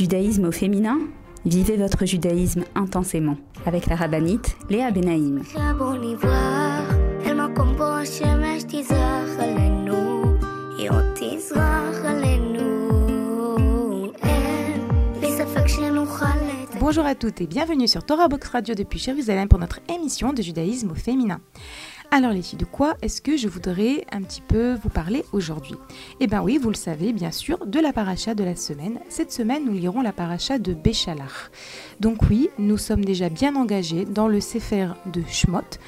Judaïsme au féminin Vivez votre judaïsme intensément avec la rabbinite Léa Benaïm. Bonjour à toutes et bienvenue sur Torah Box Radio depuis Jérusalem pour notre émission de judaïsme au féminin. Alors les filles, de quoi est-ce que je voudrais un petit peu vous parler aujourd'hui? Eh bien oui, vous le savez bien sûr, de la paracha de la semaine. Cette semaine, nous lirons la paracha de Béchalach. Donc oui, nous sommes déjà bien engagés dans le Sefer de Shmot.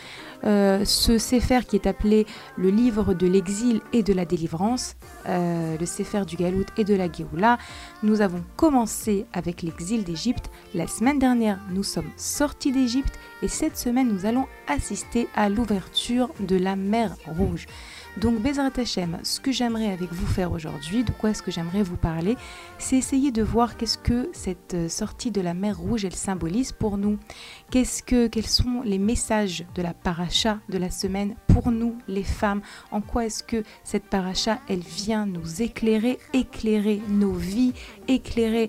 Euh, ce Sefer qui est appelé le livre de l'exil et de la délivrance, euh, le Sefer du Galout et de la Géoula. Nous avons commencé avec l'exil d'Égypte. La semaine dernière, nous sommes sortis d'Égypte et cette semaine, nous allons assister à l'ouverture de la mer Rouge. Donc Bezrat Hashem, ce que j'aimerais avec vous faire aujourd'hui, de quoi est-ce que j'aimerais vous parler, c'est essayer de voir qu'est-ce que cette euh, sortie de la mer Rouge elle symbolise pour nous. Qu'est-ce que quels sont les messages de la paracha de la semaine pour nous les femmes? En quoi est-ce que cette paracha elle vient nous éclairer, éclairer nos vies, éclairer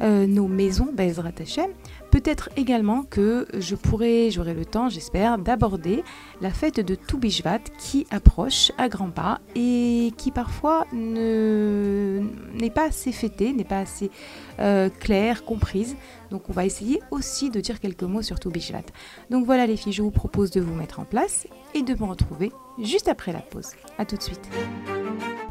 euh, nos maisons, Bezrat Hashem Peut-être également que je pourrai, j'aurai le temps, j'espère, d'aborder la fête de Toubishvat qui approche à grands pas et qui parfois n'est pas assez fêtée, n'est pas assez euh, claire, comprise. Donc on va essayer aussi de dire quelques mots sur Toubishvat. Donc voilà les filles, je vous propose de vous mettre en place et de me retrouver juste après la pause. A tout de suite.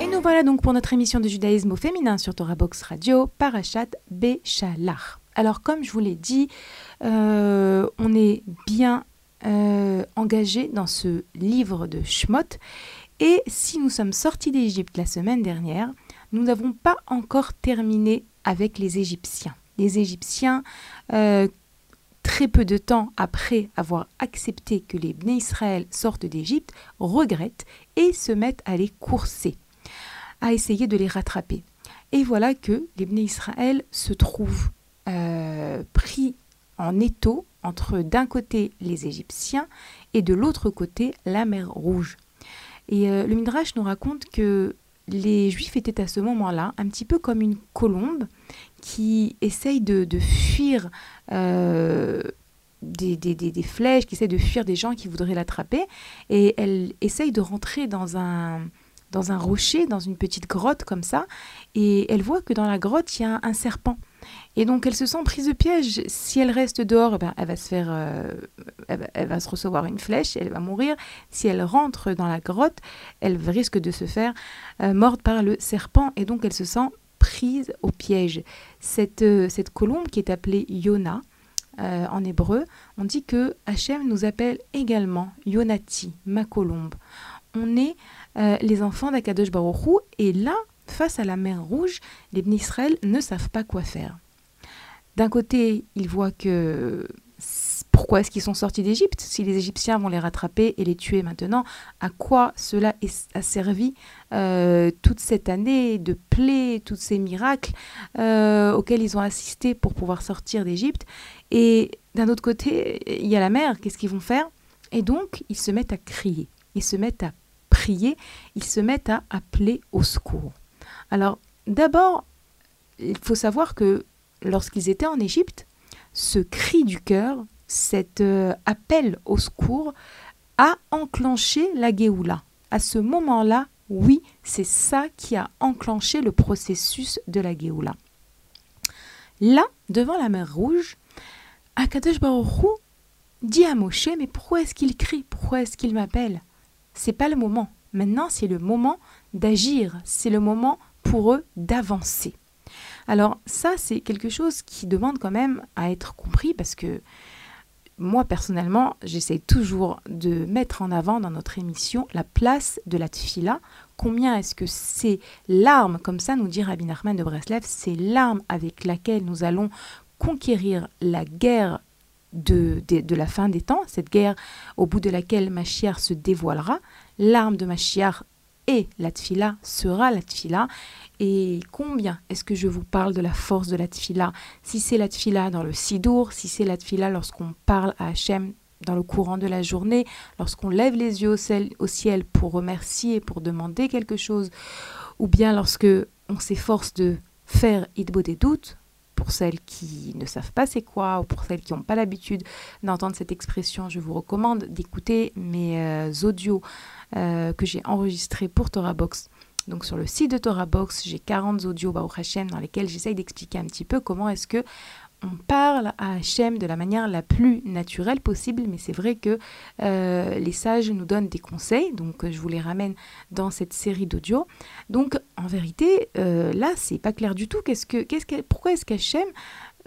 Et nous voilà donc pour notre émission de judaïsme au féminin sur Torah Box Radio, Parashat Béchalach. Alors comme je vous l'ai dit, euh, on est bien euh, engagé dans ce livre de Shmot. Et si nous sommes sortis d'Égypte la semaine dernière, nous n'avons pas encore terminé avec les Égyptiens. Les Égyptiens euh, très peu de temps après avoir accepté que les Bnei Israël sortent d'Égypte, regrettent et se mettent à les courser, à essayer de les rattraper. Et voilà que les Bnei Israël se trouvent euh, pris en étau entre d'un côté les Égyptiens et de l'autre côté la mer Rouge. Et euh, le Midrash nous raconte que les Juifs étaient à ce moment-là un petit peu comme une colombe qui essaye de, fuir euh, des, des, flèches, qui essaye de fuir des gens qui voudraient l'attraper. Et elle essaye de rentrer dans un, dans un rocher, dans une petite grotte comme ça. Et elle voit que dans la grotte, il y a un, serpent. Et donc elle se sent prise de piège. Si elle reste dehors, eh ben, elle va se faire, euh, elle, va, se recevoir une flèche, elle va mourir. Si elle rentre dans la grotte, elle risque de se faire euh, mordre par le serpent. Et donc elle se sent prise au piège. Cette, euh, cette colombe qui est appelée Yona, euh, en hébreu, on dit que Hachem nous appelle également Yonati, ma colombe. On est les enfants d'Akadosh Baruchou et là, face à la mer Rouge, les Israël ne savent pas quoi faire. D'un côté, ils voient que pourquoi est-ce qu'ils sont sortis d'Égypte Si les Égyptiens vont les rattraper et les tuer maintenant, à quoi cela a servi euh, toute cette année de plaies, tous ces miracles euh, auxquels ils ont assisté pour pouvoir sortir d'Égypte. Et d'un autre côté, il y a la mer, qu'est-ce qu'ils vont faire? Et donc, ils se mettent à crier, ils se mettent à prier, ils se mettent à appeler au secours. Alors, d'abord, il faut savoir que lorsqu'ils étaient en Égypte, ce cri du cœur, cet euh, appel au secours a enclenché la Géoula. À ce moment-là, oui, c'est ça qui a enclenché le processus de la Géoula. Là, devant la mer Rouge, Akadosh Baruch dit à Moshe Mais pourquoi est-ce qu'il crie? Pourquoi est-ce qu'il m'appelle? C'est pas le moment. Maintenant, c'est le moment d'agir. C'est le moment pour eux d'avancer. Alors, ça, c'est quelque chose qui demande quand même à être compris parce que moi personnellement, j'essaie toujours de mettre en avant dans notre émission la place de la tfila. Combien est-ce que c'est l'arme, comme ça nous dit Rabbi Nachman de Breslev, c'est l'arme avec laquelle nous allons conquérir la guerre de, la fin des temps, cette guerre au bout de laquelle Machiar se dévoilera. L'arme de Machiar et la tfila sera la tfila. Et combien est-ce que je vous parle de la force de la tfila? Si c'est la tfila dans le sidour, si c'est la tfila lorsqu'on parle à Hachem dans le courant de la journée, lorsqu'on lève les yeux au ciel, pour remercier, pour demander quelque chose, ou bien lorsque on s'efforce de faire idbo des doutes, pour celles qui ne savent pas c'est quoi, ou pour celles qui n'ont pas l'habitude d'entendre cette expression, je vous recommande d'écouter mes euh, audios euh, que j'ai enregistrés pour Torah Box donc sur le site de Torah Box, j'ai 40 audios au Hashem dans lesquels j'essaye d'expliquer un petit peu comment est-ce que on parle à Hachem de la manière la plus naturelle possible, mais c'est vrai que euh, les sages nous donnent des conseils, donc je vous les ramène dans cette série d'audios. Donc en vérité, euh, là, c'est pas clair du tout. Qu'est-ce que, qu'est-ce que, pourquoi est-ce qu'Hachem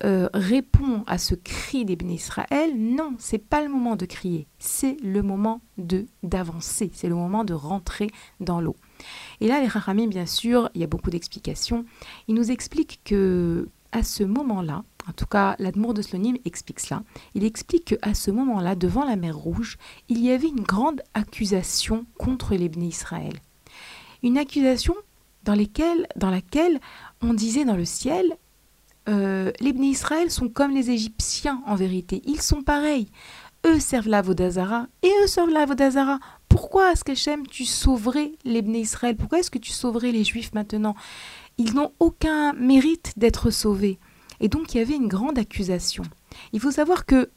euh, répond à ce cri des Israël? Non, c'est pas le moment de crier, c'est le moment de d'avancer, c'est le moment de rentrer dans l'eau. Et là, les Rahamim, bien sûr, il y a beaucoup d'explications. Ils nous expliquent que à ce moment-là, en tout cas, l'Admour de Slonim explique cela. Il explique qu'à ce moment-là, devant la mer Rouge, il y avait une grande accusation contre les Israël. Une accusation dans, dans laquelle on disait dans le ciel euh, les Israël sont comme les Égyptiens en vérité. Ils sont pareils. Eux servent la Vodazara et eux servent la Vodazara. Pourquoi qu'Hachem, tu sauverais les Israël? Pourquoi est-ce que tu sauverais les Juifs maintenant? Ils n'ont aucun mérite d'être sauvés. Et donc il y avait une grande accusation. Il faut savoir que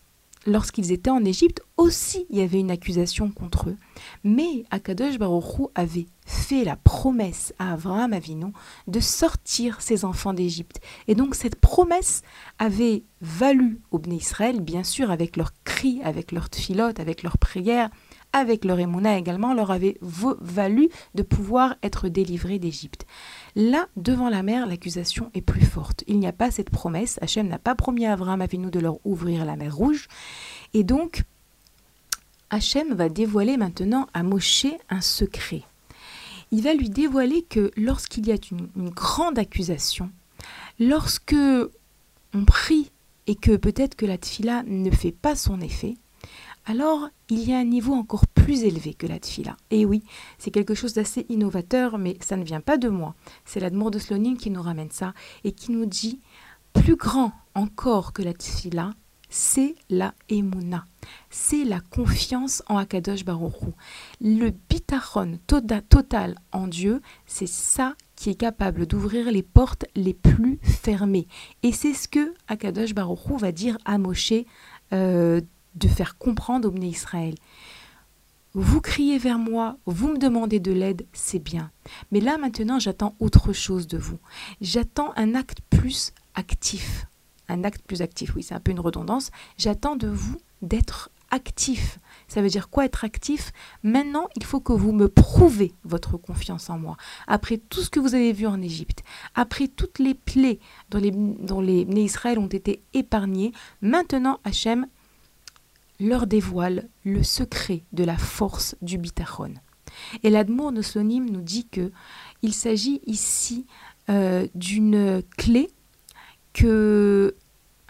lorsqu'ils étaient en Égypte, aussi il y avait une accusation contre eux. Mais Akadosh Baruch avait fait la promesse à Abraham Avinu de sortir ses enfants d'Égypte. Et donc cette promesse avait valu aux Bnei Israël, bien sûr avec leurs cris, avec leurs tfilotes, avec leurs prières, avec leur émouna également, leur avait valu de pouvoir être délivrés d'Égypte. Là, devant la mer, l'accusation est plus forte. Il n'y a pas cette promesse. Hachem n'a pas promis à Abraham Avinu de leur ouvrir la mer rouge. Et donc, Hachem va dévoiler maintenant à Moshe un secret. Il va lui dévoiler que lorsqu'il y a une, une grande accusation, lorsque on prie et que peut-être que la tfila ne fait pas son effet, alors il y a un niveau encore plus élevé que la tfila. Et oui, c'est quelque chose d'assez innovateur, mais ça ne vient pas de moi. C'est l'Admour de Slonim qui nous ramène ça et qui nous dit plus grand encore que la tfila, c'est la emuna, c'est la confiance en Akadosh Baruchou. Le bitachon tota-, total en Dieu, c'est ça qui est capable d'ouvrir les portes les plus fermées. Et c'est ce que Akadosh Baruchou va dire à Moshe euh, de faire comprendre au Israël. Vous criez vers moi, vous me demandez de l'aide, c'est bien. Mais là maintenant, j'attends autre chose de vous. J'attends un acte plus actif. Un acte plus actif, oui, c'est un peu une redondance. J'attends de vous d'être actif. Ça veut dire quoi être actif? Maintenant, il faut que vous me prouvez votre confiance en moi. Après tout ce que vous avez vu en Égypte, après toutes les plaies dont les, dont Israël ont été épargnés, maintenant, Hachem, leur dévoile le secret de la force du bitachon. Et l'Admour Noslonim nous dit que il s'agit ici euh, d'une clé que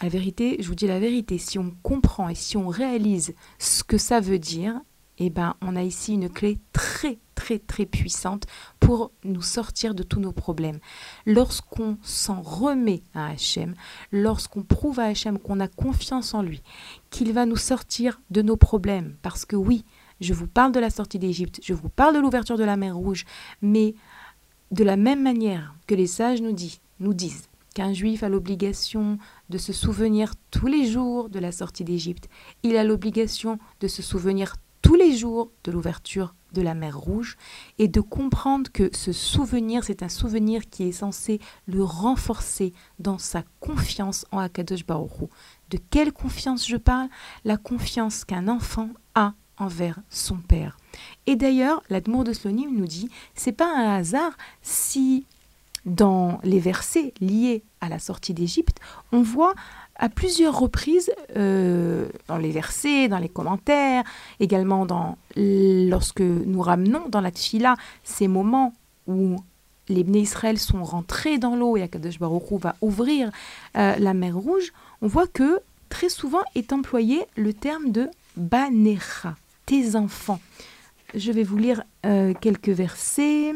la vérité, je vous dis la vérité, si on comprend et si on réalise ce que ça veut dire, eh ben, on a ici une clé très, très, très puissante pour nous sortir de tous nos problèmes. Lorsqu'on s'en remet à Hachem, lorsqu'on prouve à Hachem qu'on a confiance en lui, qu'il va nous sortir de nos problèmes, parce que oui, je vous parle de la sortie d'Égypte, je vous parle de l'ouverture de la mer Rouge, mais de la même manière que les sages nous, nous disent qu'un juif a l'obligation de se souvenir tous les jours de la sortie d'Égypte, il a l'obligation de se souvenir tous les jours de l'ouverture de la mer Rouge et de comprendre que ce souvenir, c'est un souvenir qui est censé le renforcer dans sa confiance en Akadosh Baruch De quelle confiance je parle? La confiance qu'un enfant a envers son père. Et d'ailleurs, l'Admour de Slonim nous dit, c'est pas un hasard si dans les versets liés à la sortie d'Égypte, on voit à plusieurs reprises euh, dans les versets, dans les commentaires, également dans lorsque nous ramenons dans la tfila ces moments où les Bnei Israël sont rentrés dans l'eau et Akadosh Baruch Hu va ouvrir euh, la mer Rouge, on voit que très souvent est employé le terme de Banecha, tes enfants. Je vais vous lire euh, quelques versets.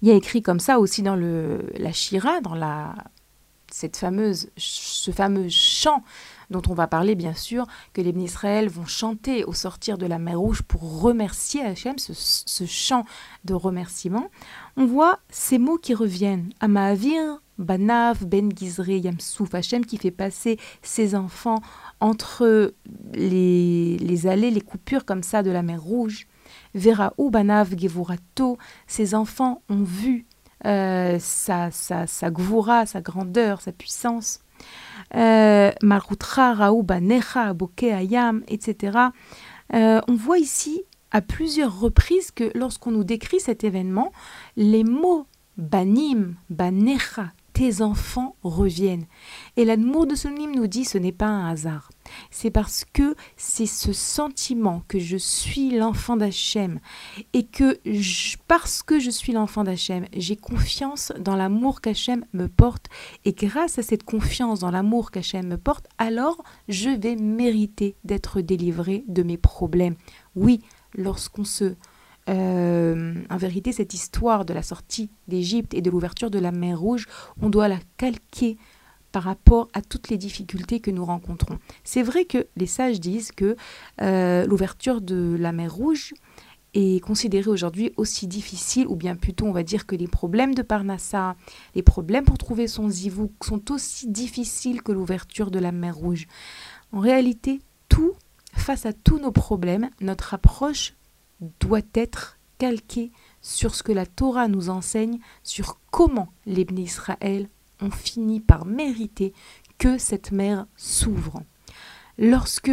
Il y a écrit comme ça aussi dans la Shira, dans la cette fameuse, ce fameux chant dont on va parler bien sûr, que les Israël vont chanter au sortir de la mer Rouge pour remercier Hachem, ce, chant de remerciement, on voit ces mots qui reviennent. Amahavir, Banav, Ben Gizre, Yamsouf, Hachem qui fait passer ses enfants entre les, les allées, les coupures comme ça de la mer Rouge. Vera ou Banav, Gevurato, ses enfants ont vu euh, sa, sa, sa grandeur, sa puissance. Euh, Marutra, Raouba, Necha, Ayam, etc. Euh, on voit ici à plusieurs reprises que lorsqu'on nous décrit cet événement, les mots banim, banecha, tes enfants reviennent. Et l'amour de Sonim nous dit ce n'est pas un hasard. C'est parce que c'est ce sentiment que je suis l'enfant d'Hachem et que parce que je suis l'enfant d'Hachem, j'ai confiance dans l'amour qu'Hachem me porte et grâce à cette confiance dans l'amour qu'Hachem me porte, alors je vais mériter d'être délivré de mes problèmes. Oui, lorsqu'on se euh, en vérité, cette histoire de la sortie d'Égypte et de l'ouverture de la mer Rouge, on doit la calquer par rapport à toutes les difficultés que nous rencontrons. C'est vrai que les sages disent que euh, l'ouverture de la mer Rouge est considérée aujourd'hui aussi difficile, ou bien plutôt on va dire que les problèmes de Parnassa, les problèmes pour trouver son zivou sont aussi difficiles que l'ouverture de la mer Rouge. En réalité, tout, face à tous nos problèmes, notre approche doit être calqué sur ce que la Torah nous enseigne sur comment les Israël ont fini par mériter que cette mer s'ouvre. Lorsque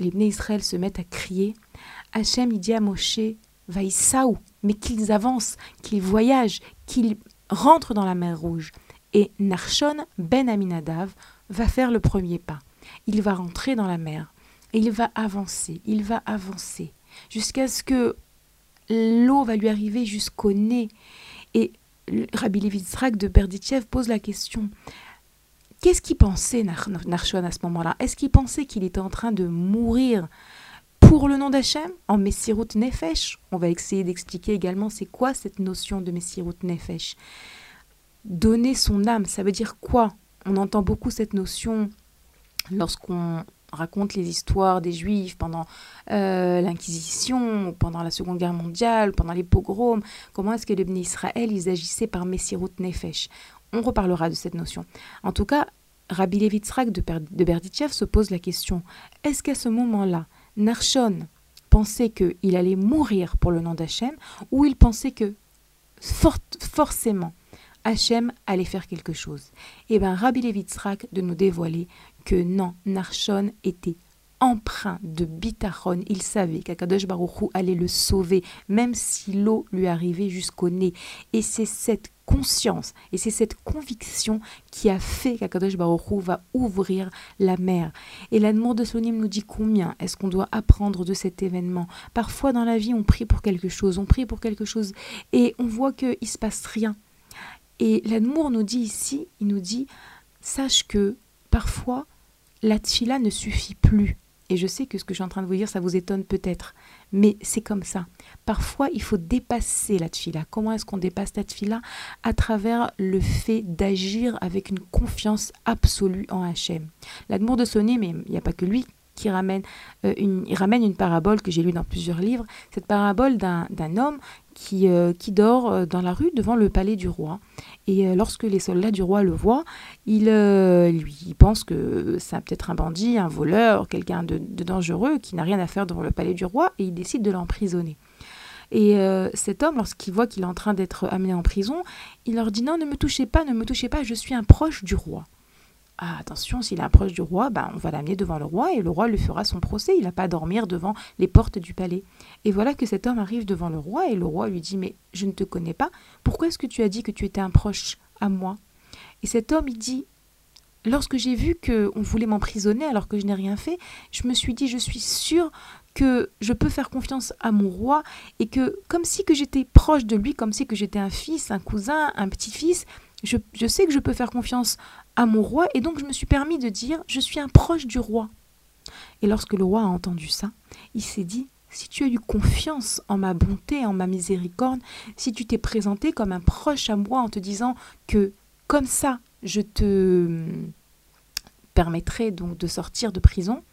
les Israël se mettent à crier, Hachem dit à Moshe, Vaïsaou, mais qu'ils avancent, qu'ils voyagent, qu'ils rentrent dans la mer Rouge. Et Narshon ben Aminadav va faire le premier pas. Il va rentrer dans la mer. Et il va avancer, il va avancer jusqu'à ce que l'eau va lui arriver jusqu'au nez. Et Rabbi Levitzrak de Berditchev pose la question qu'est-ce qu'il pensait Narshon à ce moment-là? Est-ce qu'il pensait qu'il était en train de mourir pour le nom d'Hachem en Messirut Nefesh? On va essayer d'expliquer également c'est quoi cette notion de Messirut Nefesh. Donner son âme, ça veut dire quoi? On entend beaucoup cette notion lorsqu'on raconte les histoires des Juifs pendant euh, l'Inquisition, pendant la Seconde Guerre mondiale, pendant les pogroms, comment est-ce que les Bnei Israël, ils agissaient par Messirut Nefesh? On reparlera de cette notion. En tout cas, Rabbi Levitzrak de, de Berditchev se pose la question, est-ce qu'à ce moment-là, Narshon pensait qu'il allait mourir pour le nom d'Hachem, ou il pensait que forcément Hachem allait faire quelque chose? Eh bien Rabbi Levitzrak de nous dévoiler que non, Narshon était empreint de bitachon. Il savait qu'Akadosh Baruchou allait le sauver, même si l'eau lui arrivait jusqu'au nez. Et c'est cette conscience et c'est cette conviction qui a fait qu'Akadosh Baruchou va ouvrir la mer. Et l'amour de Sonim nous dit combien est-ce qu'on doit apprendre de cet événement. Parfois dans la vie, on prie pour quelque chose, on prie pour quelque chose et on voit qu'il ne se passe rien. Et l'amour nous dit ici, il nous dit, sache que parfois, la tfila ne suffit plus. Et je sais que ce que je suis en train de vous dire, ça vous étonne peut-être, mais c'est comme ça. Parfois, il faut dépasser la tfila. Comment est-ce qu'on dépasse la tfila À travers le fait d'agir avec une confiance absolue en Hachem. L'admour de Sonné, mais il n'y a pas que lui qui ramène, euh, une, il ramène une parabole que j'ai lue dans plusieurs livres. Cette parabole d'un homme qui, euh, qui dort euh, dans la rue devant le palais du roi. Et lorsque les soldats du roi le voient, ils lui pensent que c'est peut-être un bandit, un voleur, quelqu'un de, de, dangereux qui n'a rien à faire devant le palais du roi, et ils décident de l'emprisonner. Et cet homme, lorsqu'il voit qu'il est en train d'être amené en prison, il leur dit non, ne me touchez pas, ne me touchez pas, je suis un proche du roi. Ah, attention, s'il approche du roi, ben, on va l'amener devant le roi et le roi lui fera son procès. Il n'a pas à dormir devant les portes du palais. Et voilà que cet homme arrive devant le roi et le roi lui dit Mais je ne te connais pas. Pourquoi est-ce que tu as dit que tu étais un proche à moi? Et cet homme, il dit Lorsque j'ai vu qu'on voulait m'emprisonner alors que je n'ai rien fait, je me suis dit Je suis sûr que je peux faire confiance à mon roi et que, comme si que j'étais proche de lui, comme si que j'étais un fils, un cousin, un petit-fils, je, je, sais que je peux faire confiance à mon roi, et donc je me suis permis de dire, je suis un proche du roi. Et lorsque le roi a entendu ça, il s'est dit, si tu as eu confiance en ma bonté, en ma miséricorde, si tu t'es présenté comme un proche à moi en te disant que comme ça, je te hum, permettrai donc de sortir de prison,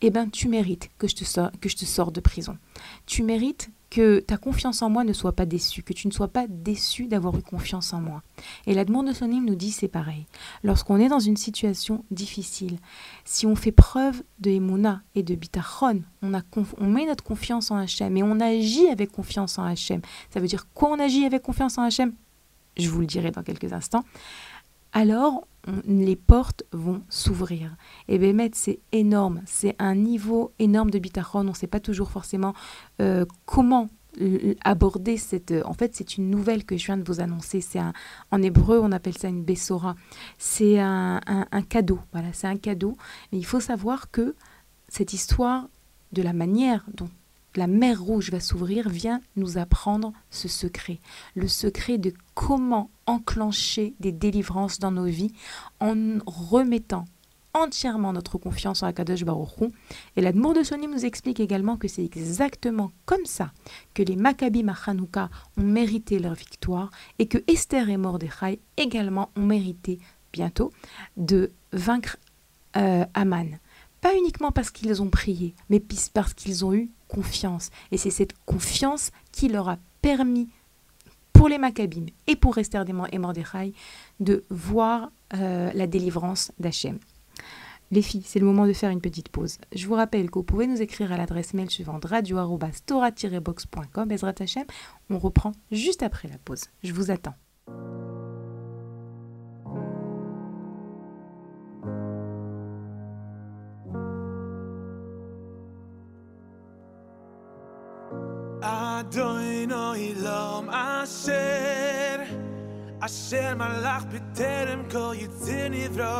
eh bien tu mérites que je te, sors, que je te sorte de prison. Tu mérites que ta confiance en moi ne soit pas déçue, que tu ne sois pas déçu d'avoir eu confiance en moi. Et la demande de nous dit c'est pareil. Lorsqu'on est dans une situation difficile, si on fait preuve de Emouna et de Bitachon, on, on met notre confiance en Hachem et on agit avec confiance en Hachem. Ça veut dire quoi on agit avec confiance en Hachem? Je vous le dirai dans quelques instants. Alors, les portes vont s'ouvrir. Et Bémet, c'est énorme. C'est un niveau énorme de bitachon. On ne sait pas toujours forcément euh, comment aborder cette... En fait, c'est une nouvelle que je viens de vous annoncer. C'est En hébreu, on appelle ça une bessora. C'est un, un, cadeau. Voilà, c'est un cadeau. Mais il faut savoir que cette histoire, de la manière dont la mer rouge va s'ouvrir, vient nous apprendre ce secret. Le secret de comment enclencher des délivrances dans nos vies en remettant entièrement notre confiance en Akadosh Baruch Et l'Admour de Sonim nous explique également que c'est exactement comme ça que les Maccabim à ont mérité leur victoire et que Esther et Mordechai également ont mérité bientôt de vaincre euh, Aman. Pas uniquement parce qu'ils ont prié, mais parce qu'ils ont eu confiance. Et c'est cette confiance qui leur a permis, pour les Maccabim et pour Esther et Mordechai, de voir euh, la délivrance d'Hachem. Les filles, c'est le moment de faire une petite pause. Je vous rappelle que vous pouvez nous écrire à l'adresse mail suivante Hachem, on reprend juste après la pause. Je vous attends. Adoinoi lom asher Asher malach b'terem kol yitzir nivro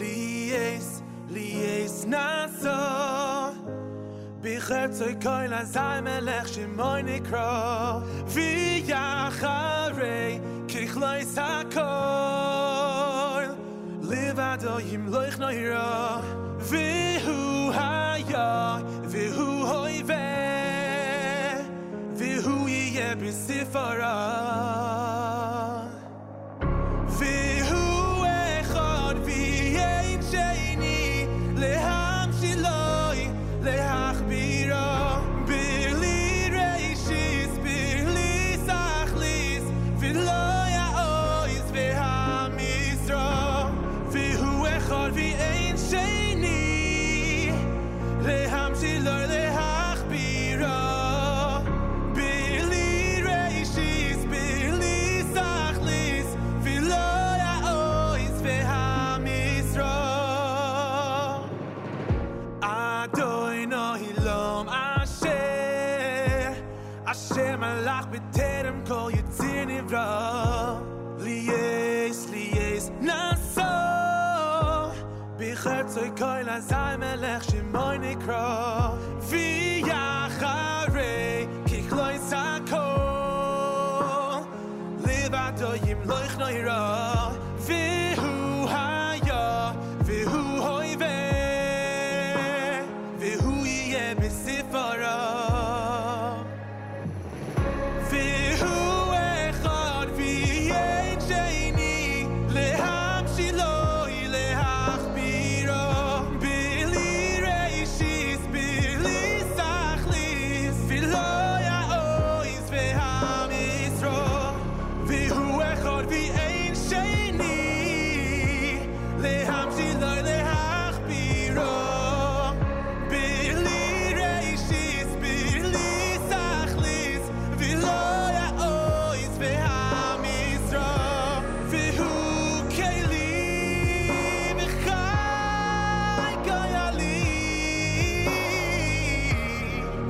Lies, lies naso בחרצוי koil azay melech shimoy nikro V'yacharei kichloi sakoil Livado yimloich noiro V'hu haya, v'hu Lucifer.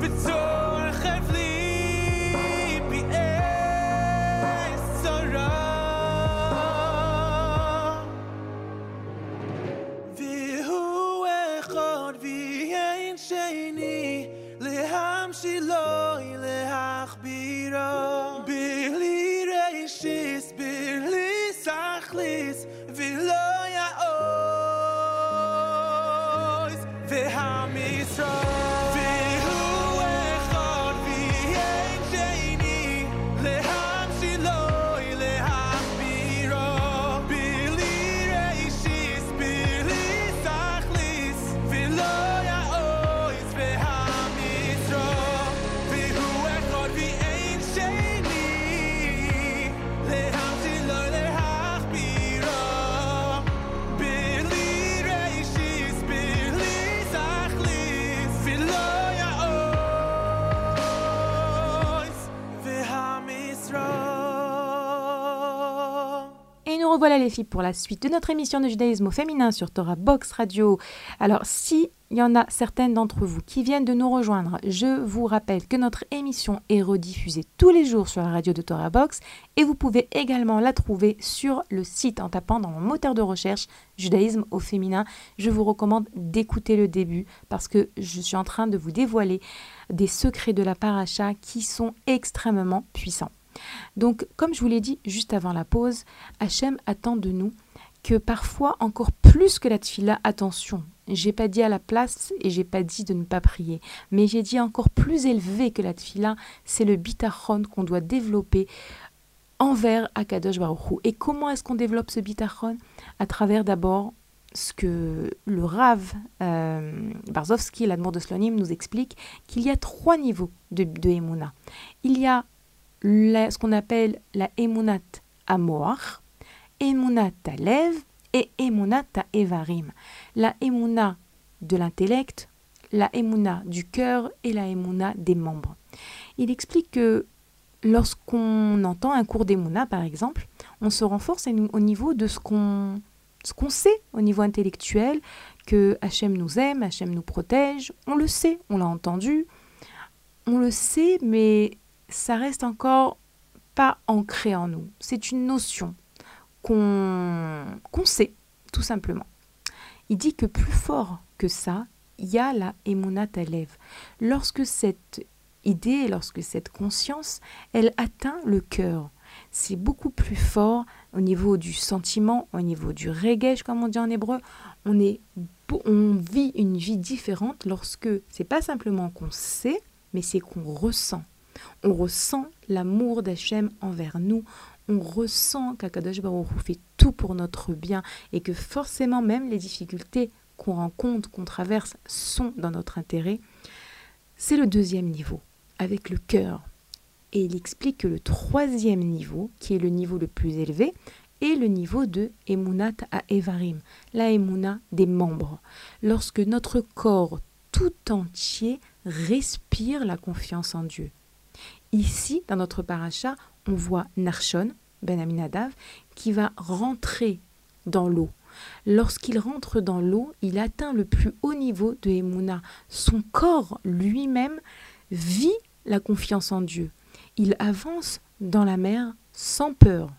It's so revoilà les filles pour la suite de notre émission de judaïsme au féminin sur Torah Box Radio. Alors si il y en a certaines d'entre vous qui viennent de nous rejoindre, je vous rappelle que notre émission est rediffusée tous les jours sur la radio de Torah Box et vous pouvez également la trouver sur le site en tapant dans mon moteur de recherche judaïsme au féminin. Je vous recommande d'écouter le début parce que je suis en train de vous dévoiler des secrets de la paracha qui sont extrêmement puissants. Donc, comme je vous l'ai dit juste avant la pause, Hachem attend de nous que parfois, encore plus que la tfila, attention, j'ai pas dit à la place et j'ai pas dit de ne pas prier, mais j'ai dit encore plus élevé que la tfila, c'est le bitachon qu'on doit développer envers Akadosh Baruch Et comment est-ce qu'on développe ce bitachon? À travers d'abord ce que le Rav euh, Barzowski, l'admour de Slonim, nous explique qu'il y a trois niveaux de, de Il y a ce qu'on appelle la Emunat Amoar, Emunat Alev et Emunat Evarim. La Emuna de l'intellect, la Emuna du cœur et la Emuna des membres. Il explique que lorsqu'on entend un cours d'Emuna, par exemple, on se renforce au niveau de ce qu'on ce qu'on sait au niveau intellectuel, que Hachem nous aime, Hachem nous protège, on le sait, on l'a entendu, on le sait, mais ça reste encore pas ancré en nous. C'est une notion qu'on sait, tout simplement. Il dit que plus fort que ça, il y a la émonat Alev. Lorsque cette idée, lorsque cette conscience, elle atteint le cœur, c'est beaucoup plus fort au niveau du sentiment, au niveau du regesh, comme on dit en hébreu. On, est, on vit une vie différente lorsque c'est pas simplement qu'on sait, mais c'est qu'on ressent. On ressent l'amour d'Hachem envers nous. On ressent qu'Akadosh Baruch fait tout pour notre bien et que forcément même les difficultés qu'on rencontre, qu'on traverse, sont dans notre intérêt. C'est le deuxième niveau, avec le cœur. Et il explique que le troisième niveau, qui est le niveau le plus élevé, est le niveau de Emunat à Evarim, la Emuna des membres. Lorsque notre corps tout entier respire la confiance en Dieu. Ici, dans notre paracha, on voit Narshon, Ben Aminadav, qui va rentrer dans l'eau. Lorsqu'il rentre dans l'eau, il atteint le plus haut niveau de Emouna. Son corps lui-même vit la confiance en Dieu. Il avance dans la mer sans peur.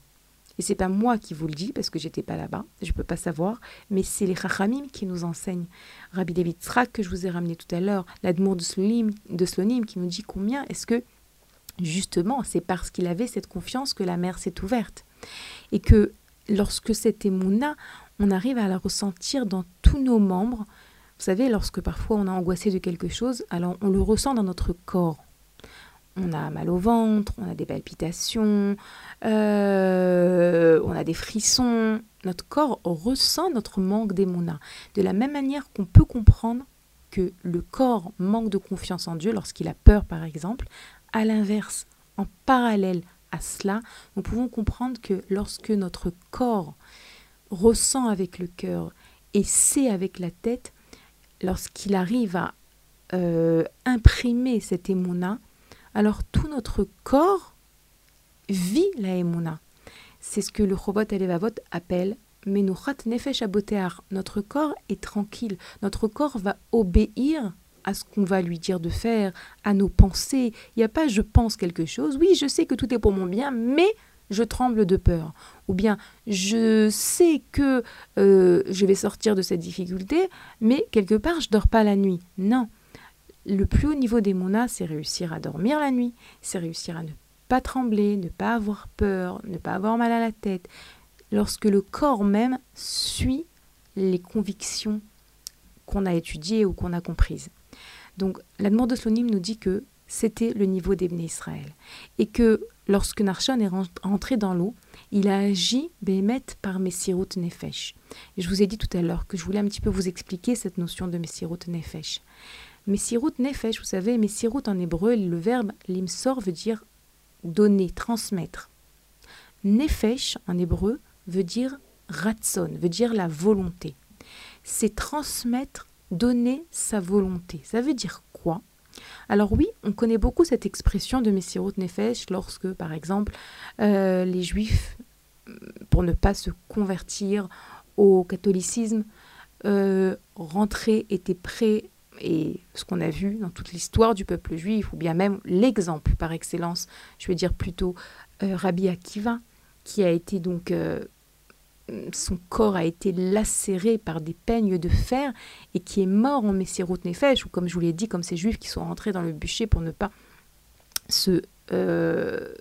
Et c'est pas moi qui vous le dis parce que j'étais pas là-bas, je ne peux pas savoir, mais c'est les Chachamim qui nous enseignent. Rabbi David Srak que je vous ai ramené tout à l'heure, l'Admour de Slonim, de Slonim qui nous dit combien est-ce que justement, c'est parce qu'il avait cette confiance que la mer s'est ouverte. Et que lorsque cette émouna, on arrive à la ressentir dans tous nos membres. Vous savez, lorsque parfois on a angoissé de quelque chose, alors on le ressent dans notre corps. On a mal au ventre, on a des palpitations, euh, on a des frissons. Notre corps ressent notre manque d'émouna. De la même manière qu'on peut comprendre que le corps manque de confiance en Dieu lorsqu'il a peur, par exemple, à l'inverse, en parallèle à cela, nous pouvons comprendre que lorsque notre corps ressent avec le cœur et sait avec la tête, lorsqu'il arrive à euh, imprimer cette émouna, alors tout notre corps vit la émouna. C'est ce que le robot Elevavot appelle Menuchat Nefesh Abotear. Notre corps est tranquille, notre corps va obéir à ce qu'on va lui dire de faire, à nos pensées. Il n'y a pas je pense quelque chose. Oui, je sais que tout est pour mon bien, mais je tremble de peur. Ou bien je sais que euh, je vais sortir de cette difficulté, mais quelque part je dors pas la nuit. Non. Le plus haut niveau des monas, c'est réussir à dormir la nuit, c'est réussir à ne pas trembler, ne pas avoir peur, ne pas avoir mal à la tête. Lorsque le corps même suit les convictions qu'on a étudiées ou qu'on a comprises. Donc l'Admor de Slonim nous dit que c'était le niveau d'Ebné Israël. Et que lorsque Narshon est rentré dans l'eau, il a agi Bémet par Messirut Nefesh. Je vous ai dit tout à l'heure que je voulais un petit peu vous expliquer cette notion de Messirut Nefesh. Messirut Nefesh, vous savez, Messirut en hébreu, le verbe limsor veut dire donner, transmettre. Nefesh en hébreu veut dire ratson, veut dire la volonté. C'est transmettre donner sa volonté. Ça veut dire quoi? Alors oui, on connaît beaucoup cette expression de Messirut Nefesh lorsque, par exemple, euh, les Juifs pour ne pas se convertir au catholicisme, euh, rentrer était prêt et ce qu'on a vu dans toute l'histoire du peuple juif, ou bien même l'exemple par excellence, je veux dire plutôt euh, Rabbi Akiva, qui a été donc son corps a été lacéré par des peignes de fer et qui est mort en Messirut Nefesh, ou comme je vous l'ai dit, comme ces juifs qui sont rentrés dans le bûcher pour ne pas se euh,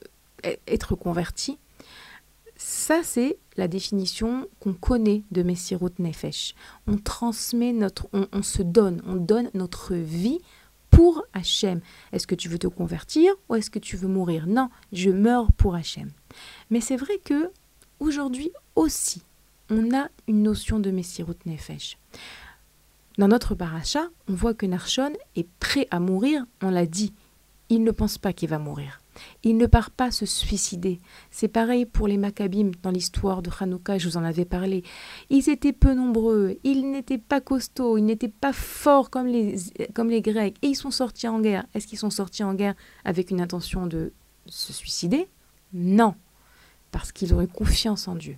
être convertis. Ça, c'est la définition qu'on connaît de Messirut Nefesh. On transmet notre, on, on, se donne, on donne notre vie pour Hachem. Est-ce que tu veux te convertir ou est-ce que tu veux mourir? Non, je meurs pour Hachem. Mais c'est vrai que aujourd'hui aussi, on a une notion de Messirut Nefesh. Dans notre paracha, on voit que Narshon est prêt à mourir, on l'a dit. Il ne pense pas qu'il va mourir. Il ne part pas se suicider. C'est pareil pour les Maccabim dans l'histoire de Hanouka, je vous en avais parlé. Ils étaient peu nombreux, ils n'étaient pas costauds, ils n'étaient pas forts comme les, comme les Grecs, et ils sont sortis en guerre. Est-ce qu'ils sont sortis en guerre avec une intention de se suicider? Non, parce qu'ils auraient confiance en Dieu.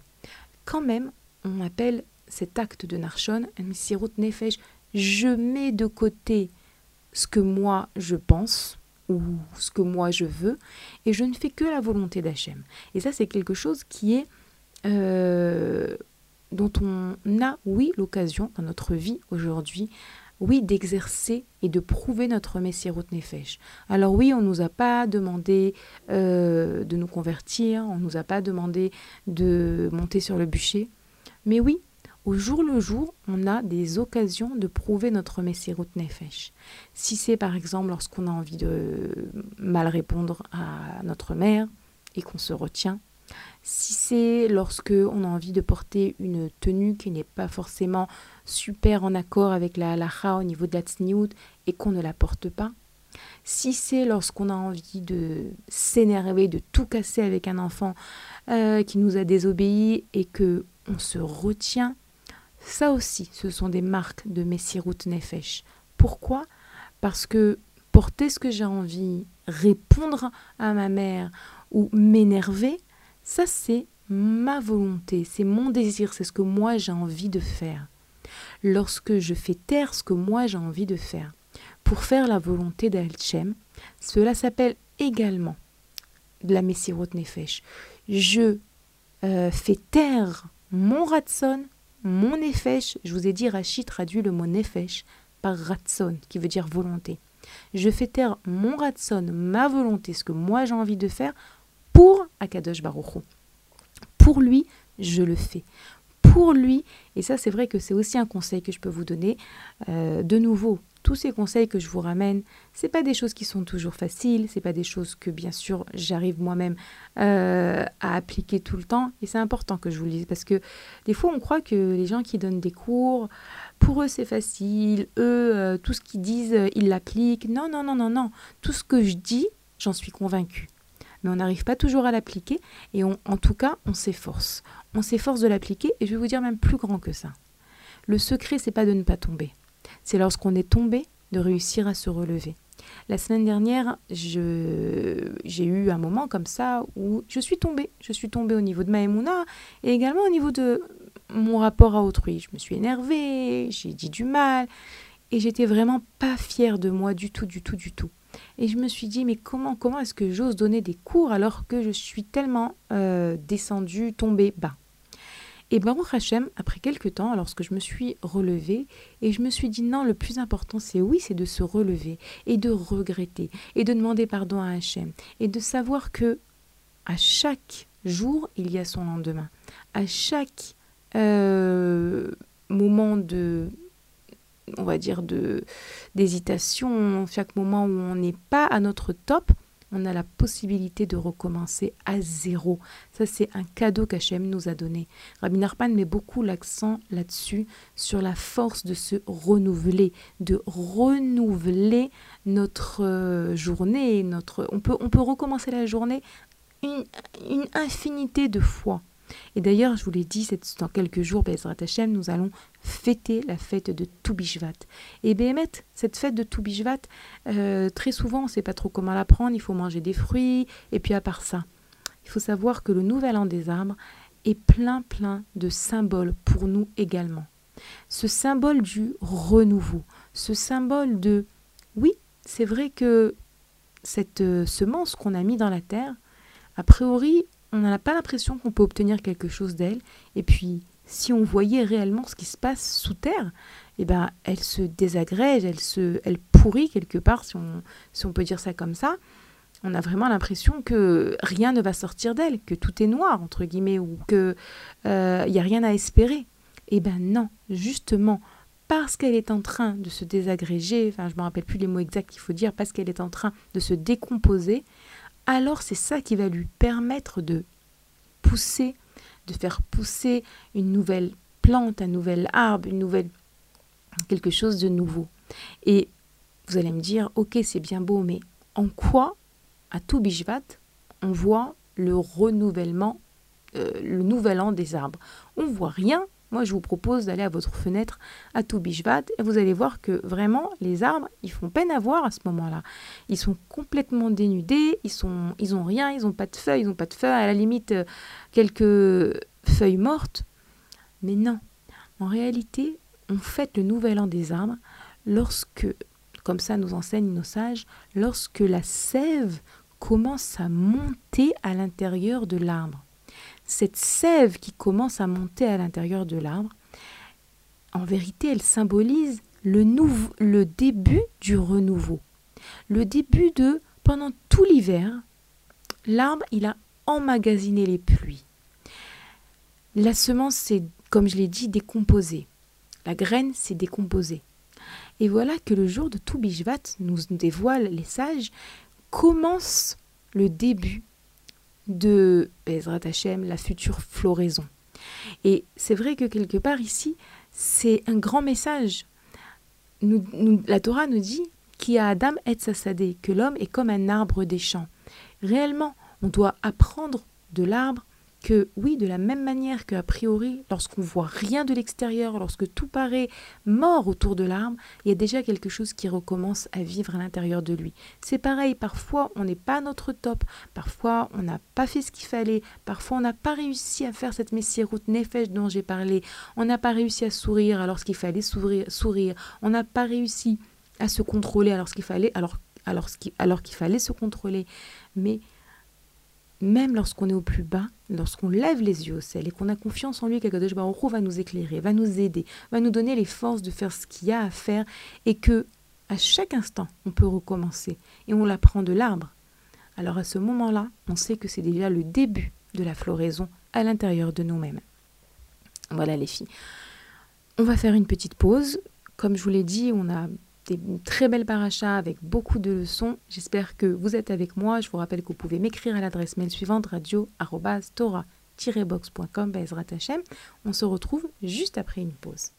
Quand même, on appelle cet acte de Narshon un Nefesh. Je mets de côté ce que moi je pense, ou ce que moi je veux, et je ne fais que la volonté d'Hachem. Et ça, c'est quelque chose qui est euh, dont on a, oui, l'occasion dans notre vie aujourd'hui, oui, d'exercer et de prouver notre Messirut Nefesh. Alors oui, on ne nous a pas demandé euh, de nous convertir, on ne nous a pas demandé de monter sur le bûcher, mais oui, au jour le jour, on a des occasions de prouver notre Messirut Nefesh. Si c'est par exemple lorsqu'on a envie de mal répondre à notre mère et qu'on se retient, si c'est lorsque on a envie de porter une tenue qui n'est pas forcément super en accord avec la halacha au niveau de la tsniout et qu'on ne la porte pas, si c'est lorsqu'on a envie de s'énerver, de tout casser avec un enfant euh, qui nous a désobéi et que on se retient, ça aussi, ce sont des marques de Messirut Nefesh. Pourquoi? Parce que porter ce que j'ai envie, répondre à ma mère ou m'énerver, ça c'est ma volonté, c'est mon désir, c'est ce que moi j'ai envie de faire. Lorsque je fais taire ce que moi j'ai envie de faire pour faire la volonté d'Alchem, cela s'appelle également de la Messirut Nefesh. Je euh, fais taire mon ratson, mon nefesh. Je vous ai dit, Rachid traduit le mot nefesh par ratson, qui veut dire volonté. Je fais taire mon ratson, ma volonté, ce que moi j'ai envie de faire, pour Akadosh Baruch Pour lui, je le fais. Pour lui, et ça c'est vrai que c'est aussi un conseil que je peux vous donner, euh, de nouveau, tous ces conseils que je vous ramène, c'est pas des choses qui sont toujours faciles, c'est pas des choses que bien sûr j'arrive moi-même euh, à appliquer tout le temps. Et c'est important que je vous le dise parce que des fois on croit que les gens qui donnent des cours, pour eux c'est facile, eux euh, tout ce qu'ils disent ils l'appliquent. Non non non non non, tout ce que je dis, j'en suis convaincue. Mais on n'arrive pas toujours à l'appliquer et en tout cas on s'efforce. On s'efforce de l'appliquer et je vais vous dire même plus grand que ça. Le secret c'est pas de ne pas tomber c'est lorsqu'on est tombé de réussir à se relever. La semaine dernière, j'ai eu un moment comme ça où je suis tombée. Je suis tombée au niveau de ma et également au niveau de mon rapport à autrui. Je me suis énervée, j'ai dit du mal et j'étais vraiment pas fière de moi du tout, du tout, du tout. Et je me suis dit, mais comment, comment est-ce que j'ose donner des cours alors que je suis tellement euh, descendue, tombée bas? Et Baruch Hashem, après quelques temps, lorsque je me suis relevée, et je me suis dit non, le plus important c'est oui, c'est de se relever et de regretter et de demander pardon à Hashem et de savoir que à chaque jour il y a son lendemain, à chaque euh, moment de on va dire d'hésitation, chaque moment où on n'est pas à notre top, on a la possibilité de recommencer à zéro. Ça, c'est un cadeau qu'Hachem nous a donné. Rabbi Narpan met beaucoup l'accent là-dessus, sur la force de se renouveler, de renouveler notre euh, journée. Notre, on, peut, on peut recommencer la journée une infinité de fois. Et d'ailleurs, je vous l'ai dit, dans quelques jours, Bezrat Hashem, nous allons fêter la fête de Toubishvat. Et Béhémet, cette fête de Toubishvat, euh, très souvent, on ne sait pas trop comment la prendre, il faut manger des fruits, et puis à part ça, il faut savoir que le nouvel an des arbres est plein plein de symboles pour nous également. Ce symbole du renouveau, ce symbole de oui, c'est vrai que cette euh, semence qu'on a mis dans la terre, a priori, on n'a pas l'impression qu'on peut obtenir quelque chose d'elle. Et puis, si on voyait réellement ce qui se passe sous terre, eh ben, elle se désagrège, elle, se, elle pourrit quelque part, si on, si on peut dire ça comme ça. On a vraiment l'impression que rien ne va sortir d'elle, que tout est noir, entre guillemets, ou qu'il n'y euh, a rien à espérer. Eh ben non, justement, parce qu'elle est en train de se désagréger, enfin je ne me rappelle plus les mots exacts qu'il faut dire, parce qu'elle est en train de se décomposer, alors c'est ça qui va lui permettre de pousser, de faire pousser une nouvelle plante, un nouvel arbre, une nouvelle quelque chose de nouveau. Et vous allez me dire, ok, c'est bien beau, mais en quoi, à tout Bishvat, on voit le renouvellement, euh, le nouvel an des arbres? On voit rien moi, je vous propose d'aller à votre fenêtre à Toubishvat et vous allez voir que vraiment, les arbres, ils font peine à voir à ce moment-là. Ils sont complètement dénudés, ils sont, ils ont rien, ils n'ont pas de feuilles, ils n'ont pas de feuilles, à la limite euh, quelques feuilles mortes. Mais non, en réalité, on fête le nouvel an des arbres lorsque, comme ça nous enseignent nos sages, lorsque la sève commence à monter à l'intérieur de l'arbre cette sève qui commence à monter à l'intérieur de l'arbre, en vérité, elle symbolise le, début du renouveau. Le début de, pendant tout l'hiver, l'arbre, il a emmagasiné les pluies. La semence s'est, comme je l'ai dit, décomposée. La graine s'est décomposée. Et voilà que le jour de tout nous dévoile les sages, commence le début de Bezrat Hashem, la future floraison. Et c'est vrai que quelque part ici, c'est un grand message. la Torah nous dit qui a Adam et Sassadé, que l'homme est comme un arbre des champs. Réellement, on doit apprendre de l'arbre que oui, de la même manière qu'a priori, lorsqu'on voit rien de l'extérieur, lorsque tout paraît mort autour de l'arbre, il y a déjà quelque chose qui recommence à vivre à l'intérieur de lui. C'est pareil, parfois on n'est pas à notre top, parfois on n'a pas fait ce qu'il fallait, parfois on n'a pas réussi à faire cette route nefesh dont j'ai parlé, on n'a pas réussi à sourire alors qu'il fallait sourire, sourire, on n'a pas réussi à se contrôler alors qu'il fallait, alors, alors, alors qu'il fallait se contrôler. Mais même lorsqu'on est au plus bas, lorsqu'on lève les yeux au ciel et qu'on a confiance en lui, Baruch va nous éclairer, va nous aider, va nous donner les forces de faire ce qu'il y a à faire et que à chaque instant, on peut recommencer et on l'apprend de l'arbre. Alors à ce moment-là, on sait que c'est déjà le début de la floraison à l'intérieur de nous-mêmes. Voilà les filles. On va faire une petite pause. Comme je vous l'ai dit, on a des très belles parachas avec beaucoup de leçons. J'espère que vous êtes avec moi. Je vous rappelle que vous pouvez m'écrire à l'adresse mail suivante radio-tora-box.com. On se retrouve juste après une pause.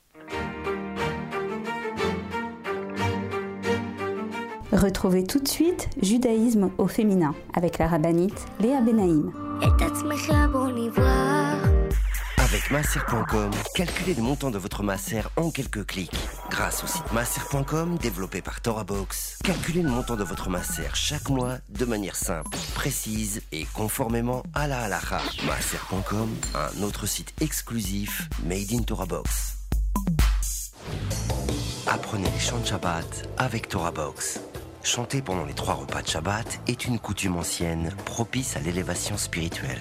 Retrouvez tout de suite Judaïsme au féminin avec la rabbinite Léa Benaïm. Avec masser.com, calculez le montant de votre masser en quelques clics. Grâce au site masser.com développé par ToraBox, calculez le montant de votre masser chaque mois de manière simple, précise et conformément à la halakha. Masser.com, un autre site exclusif made in ToraBox. Apprenez les chants de Shabbat avec ToraBox. Chanter pendant les trois repas de Shabbat est une coutume ancienne propice à l'élévation spirituelle.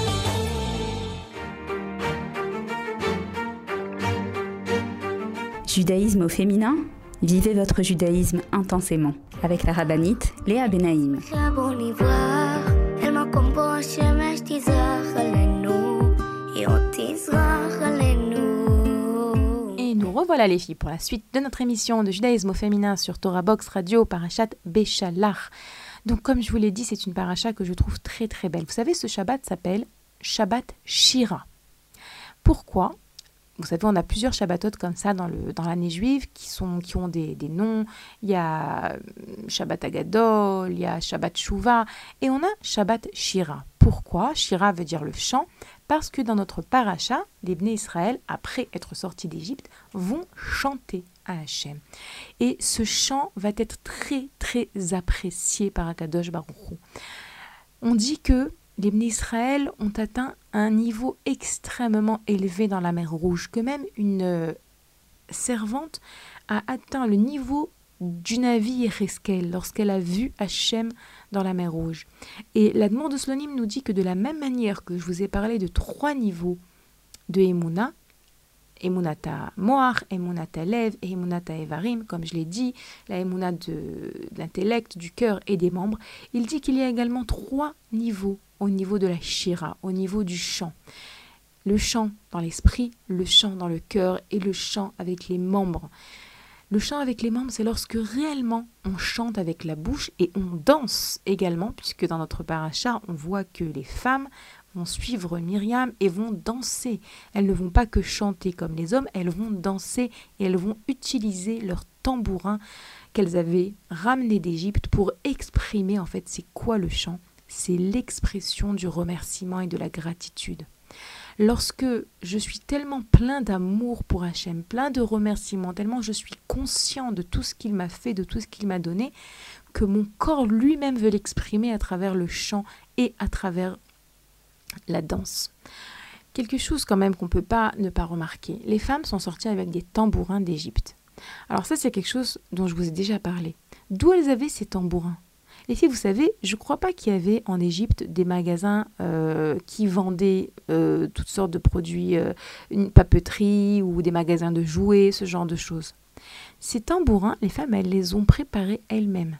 Judaïsme au féminin Vivez votre judaïsme intensément avec la rabbinite Léa Benaïm. Et nous revoilà les filles pour la suite de notre émission de judaïsme au féminin sur Torah Box Radio Parachat Béchalach. Donc comme je vous l'ai dit, c'est une paracha que je trouve très très belle. Vous savez, ce Shabbat s'appelle Shabbat Shira. Pourquoi? Vous savez, on a plusieurs Shabbatot comme ça dans, l'année juive qui, sont, qui ont des, noms. Il y a euh, Shabbat Agadol, il y a Shabbat Shuvah et on a Shabbat Shira. Pourquoi? Shira veut dire le chant parce que dans notre paracha, les Bnei Israël, après être sortis d'Égypte, vont chanter à Hachem. Et ce chant va être très très apprécié par Akadosh Baruch Hu. On dit que les Israël ont atteint un niveau extrêmement élevé dans la mer Rouge, que même une euh, servante a atteint le niveau du navire Esquel lorsqu'elle a vu Hachem dans la mer Rouge. Et la demande de Slonim nous dit que de la même manière que je vous ai parlé de trois niveaux de Emouna, Emunata Moar, Emunata Lev et Emunata Evarim, comme je l'ai dit, la Emuna de, l'intellect, du cœur et des membres, il dit qu'il y a également trois niveaux au niveau de la Shira, au niveau du chant. Le chant dans l'esprit, le chant dans le cœur et le chant avec les membres. Le chant avec les membres, c'est lorsque réellement on chante avec la bouche et on danse également, puisque dans notre paracha, on voit que les femmes vont suivre Myriam et vont danser. Elles ne vont pas que chanter comme les hommes, elles vont danser et elles vont utiliser leur tambourin qu'elles avaient ramené d'Égypte pour exprimer en fait c'est quoi le chant? C'est l'expression du remerciement et de la gratitude lorsque je suis tellement plein d'amour pour Hachem, plein de remerciements, tellement je suis conscient de tout ce qu'il m'a fait, de tout ce qu'il m'a donné, que mon corps lui-même veut l'exprimer à travers le chant et à travers la danse. Quelque chose quand même qu'on ne peut pas ne pas remarquer. Les femmes sont sorties avec des tambourins d'Égypte. Alors ça c'est quelque chose dont je vous ai déjà parlé. D'où elles avaient ces tambourins? Et si vous savez, je ne crois pas qu'il y avait en Égypte des magasins euh, qui vendaient euh, toutes sortes de produits, euh, une papeterie ou des magasins de jouets, ce genre de choses. Ces tambourins, les femmes, elles les ont préparés elles-mêmes.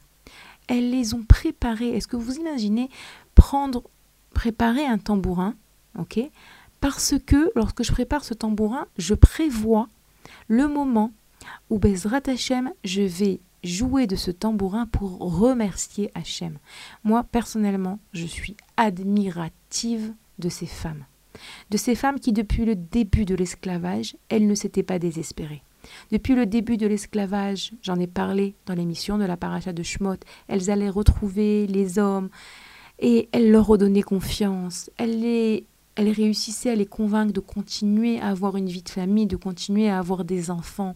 Elles les ont préparés. Est-ce que vous imaginez prendre, préparer un tambourin, ok? Parce que lorsque je prépare ce tambourin, je prévois le moment où Bezrat Hashem, je vais jouer de ce tambourin pour remercier Hachem. Moi, personnellement, je suis admirative de ces femmes. De ces femmes qui, depuis le début de l'esclavage, elles ne s'étaient pas désespérées. Depuis le début de l'esclavage, j'en ai parlé dans l'émission de la paracha de Shmot, elles allaient retrouver les hommes et elles leur redonnaient confiance. Elles, les, elles réussissaient à les convaincre de continuer à avoir une vie de famille, de continuer à avoir des enfants.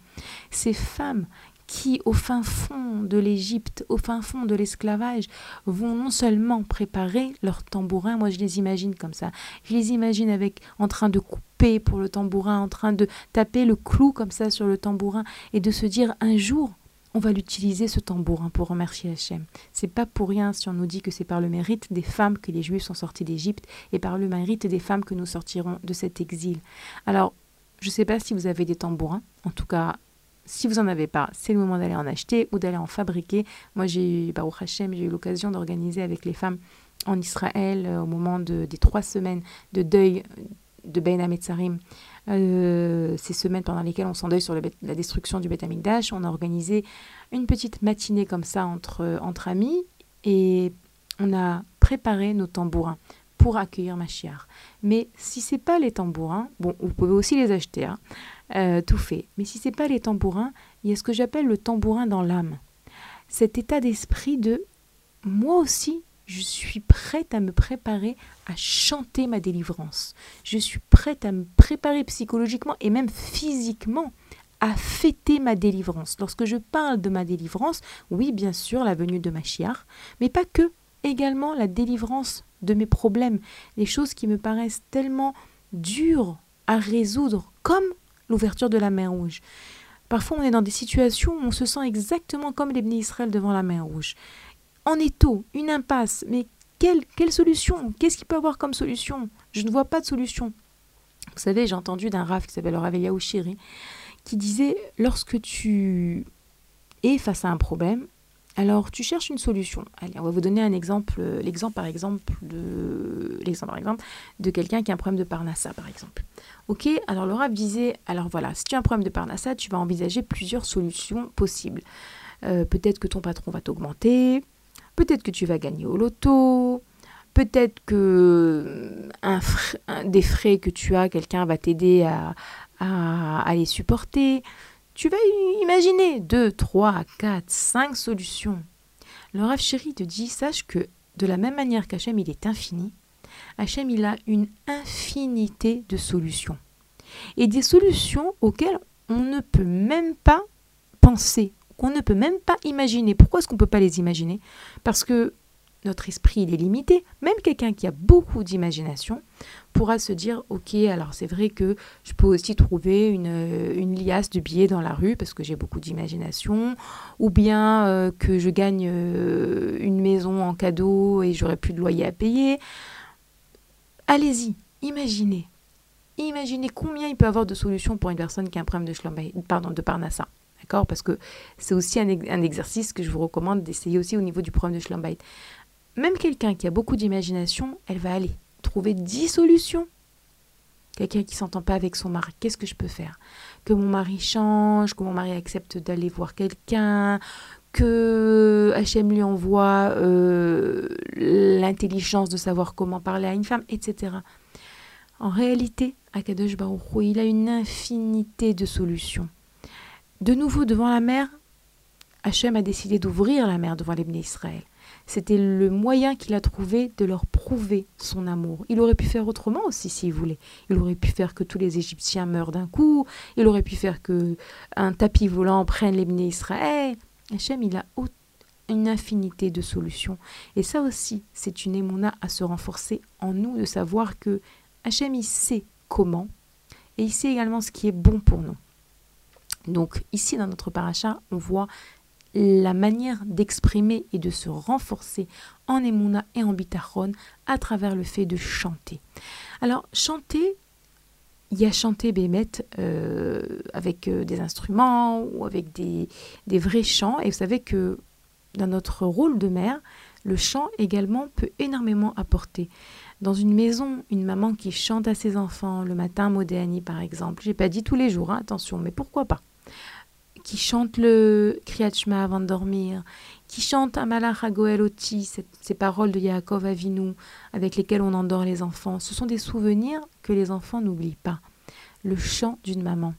Ces femmes qui, au fin fond de l'Égypte, au fin fond de l'esclavage, vont non seulement préparer leur tambourin, moi je les imagine comme ça, je les imagine avec en train de couper pour le tambourin, en train de taper le clou comme ça sur le tambourin et de se dire un jour on va l'utiliser ce tambourin pour remercier Hachem. C'est pas pour rien si on nous dit que c'est par le mérite des femmes que les Juifs sont sortis d'Égypte et par le mérite des femmes que nous sortirons de cet exil. Alors, je ne sais pas si vous avez des tambourins, en tout cas si vous n'en avez pas, c'est le moment d'aller en acheter ou d'aller en fabriquer. Moi, j'ai eu, Baruch Hashem, j'ai eu l'occasion d'organiser avec les femmes en Israël euh, au moment de, des trois semaines de deuil de Ben Ametzarim, euh, ces semaines pendant lesquelles on s'endeuille sur la destruction du Beth Amikdash. On a organisé une petite matinée comme ça entre, entre amis et on a préparé nos tambourins pour accueillir Machiar. Mais si c'est pas les tambourins, bon, vous pouvez aussi les acheter, hein, euh, tout fait. Mais si c'est pas les tambourins, il y a ce que j'appelle le tambourin dans l'âme. Cet état d'esprit de moi aussi, je suis prête à me préparer à chanter ma délivrance. Je suis prête à me préparer psychologiquement et même physiquement à fêter ma délivrance. Lorsque je parle de ma délivrance, oui, bien sûr, la venue de Machiar, mais pas que, également la délivrance de mes problèmes, les choses qui me paraissent tellement dures à résoudre, comme l'ouverture de la mer Rouge. Parfois, on est dans des situations où on se sent exactement comme les Israël devant la mer Rouge. En étau, une impasse, mais quelle, solution? Qu'est-ce qu'il peut avoir comme solution? Je ne vois pas de solution. Vous savez, j'ai entendu d'un Rav qui s'appelle Rav Eliaou qui disait lorsque tu es face à un problème, alors, tu cherches une solution. Allez, on va vous donner un exemple, l'exemple par exemple de quelqu'un qui a un problème de parnassa par exemple. Ok, alors le Rav disait, alors voilà, si tu as un problème de parnassa, tu vas envisager plusieurs solutions possibles. Euh, peut-être que ton patron va t'augmenter, peut-être que tu vas gagner au loto, peut-être que euh, des frais que tu as, quelqu'un va t'aider à les supporter. Tu vas imaginer 2, 3, 4, 5 solutions. Le Rav Chéri te dit, sache que de la même manière qu'Hachem il est infini, Hachem il a une infinité de solutions. Et des solutions auxquelles on ne peut même pas penser, qu'on ne peut même pas imaginer. Pourquoi est-ce qu'on ne peut pas les imaginer? Parce que notre esprit il est limité. Même quelqu'un qui a beaucoup d'imagination pourra se dire ok alors c'est vrai que je peux aussi trouver une, liasse de billets dans la rue parce que j'ai beaucoup d'imagination ou bien euh, que je gagne euh, une maison en cadeau et j'aurai plus de loyer à payer. Allez-y, imaginez. Imaginez combien il peut y avoir de solutions pour une personne qui a un problème de, pardon, de Parnassa. D'accord? Parce que c'est aussi un, exercice que je vous recommande d'essayer aussi au niveau du problème de Schlumbait même quelqu'un qui a beaucoup d'imagination, elle va aller trouver 10 solutions. Quelqu'un qui s'entend pas avec son mari, qu'est-ce que je peux faire? Que mon mari change, que mon mari accepte d'aller voir quelqu'un, que HM lui envoie euh, l'intelligence de savoir comment parler à une femme, etc. En réalité, Akadosh Baruch il a une infinité de solutions. De nouveau, devant la mer, Hachem a décidé d'ouvrir la mer devant les Israël. C'était le moyen qu'il a trouvé de leur prouver son amour. Il aurait pu faire autrement aussi s'il voulait. Il aurait pu faire que tous les Égyptiens meurent d'un coup. Il aurait pu faire que un tapis volant prenne les Israël. Hachem, il a une infinité de solutions. Et ça aussi, c'est une émona à se renforcer en nous, de savoir que Hachem, il sait comment, et il sait également ce qui est bon pour nous. Donc ici, dans notre paracha, on voit la manière d'exprimer et de se renforcer en Emouna et en Bitachon à travers le fait de chanter. Alors, chanter, il y a chanter Bémet euh, avec euh, des instruments ou avec des, des, vrais chants. Et vous savez que dans notre rôle de mère, le chant également peut énormément apporter. Dans une maison, une maman qui chante à ses enfants le matin, Modéani par exemple, j'ai pas dit tous les jours, hein, attention, mais pourquoi pas? Qui chante le Kriyat avant de dormir, qui chante Amalach Hagoel Oti, ces paroles de Yaakov Avinu avec lesquelles on endort les enfants. Ce sont des souvenirs que les enfants n'oublient pas. Le chant d'une maman.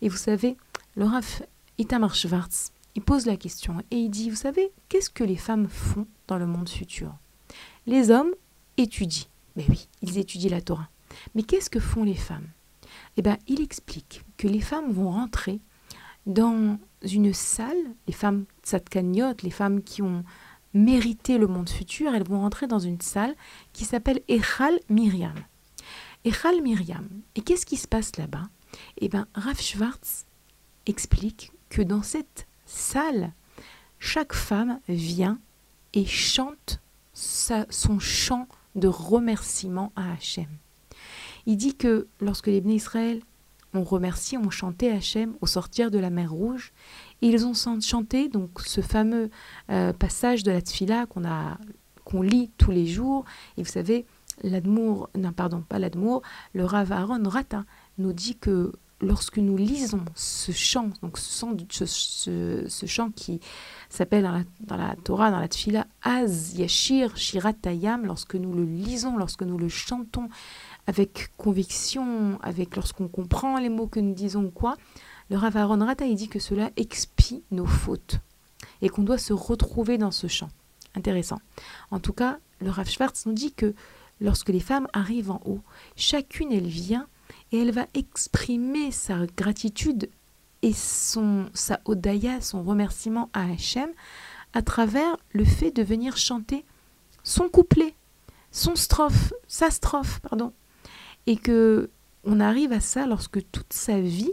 Et vous savez, le Raf Itamar Schwartz, il pose la question et il dit, vous savez, qu'est-ce que les femmes font dans le monde futur? Les hommes étudient. Mais oui, ils étudient la Torah. Mais qu'est-ce que font les femmes? Eh bien, il explique que les femmes vont rentrer dans une salle, les femmes tzatkaniot, les femmes qui ont mérité le monde futur, elles vont rentrer dans une salle qui s'appelle Echal Miriam. Echal Miriam. Et qu'est-ce qui se passe là-bas? Eh bien, Rav Schwartz explique que dans cette salle, chaque femme vient et chante son chant de remerciement à Hachem. Il dit que lorsque les Bnei Israël on remercie, on chantait Hachem au sortir de la mer Rouge. Et ils ont chanté donc ce fameux euh, passage de la Tfila qu'on lit tous les jours. Et vous savez, l'Admour, non pardon, pas l'Admour, le Rav Aaron Rata nous dit que lorsque nous lisons ce chant, donc ce, chant qui s'appelle dans la, Torah, dans la Tfila, Az Yashir Shiratayam, lorsque nous le lisons, lorsque nous le chantons, avec conviction, avec lorsqu'on comprend les mots que nous disons quoi, le Rav Aaron Rata il dit que cela expie nos fautes et qu'on doit se retrouver dans ce champ. Intéressant. En tout cas, le Rav Schwartz nous dit que lorsque les femmes arrivent en haut, chacune elle vient et elle va exprimer sa gratitude et son sa odaya, son remerciement à Hachem à travers le fait de venir chanter son couplet, son strophe, sa strophe, pardon, et que on arrive à ça lorsque toute sa vie,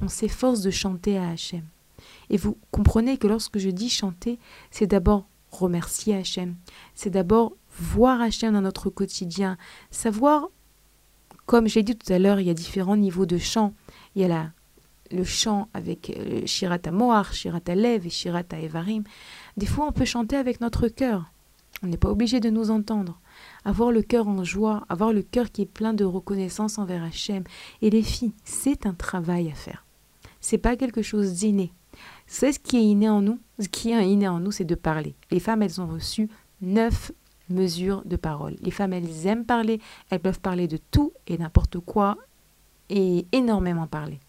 on s'efforce de chanter à Hachem. Et vous comprenez que lorsque je dis chanter, c'est d'abord remercier Hachem, c'est d'abord voir Hachem dans notre quotidien, savoir, comme j'ai dit tout à l'heure, il y a différents niveaux de chant. Il y a la, le chant avec euh, Shirata Moar, Shirata Lev et Shirata Evarim. Des fois, on peut chanter avec notre cœur. On n'est pas obligé de nous entendre avoir le cœur en joie, avoir le cœur qui est plein de reconnaissance envers Hachem. Et les filles, c'est un travail à faire. C'est pas quelque chose d'inné. C'est ce qui est inné en nous. Ce qui est inné en nous, c'est de parler. Les femmes, elles ont reçu neuf mesures de parole. Les femmes, elles aiment parler. Elles peuvent parler de tout et n'importe quoi et énormément parlé.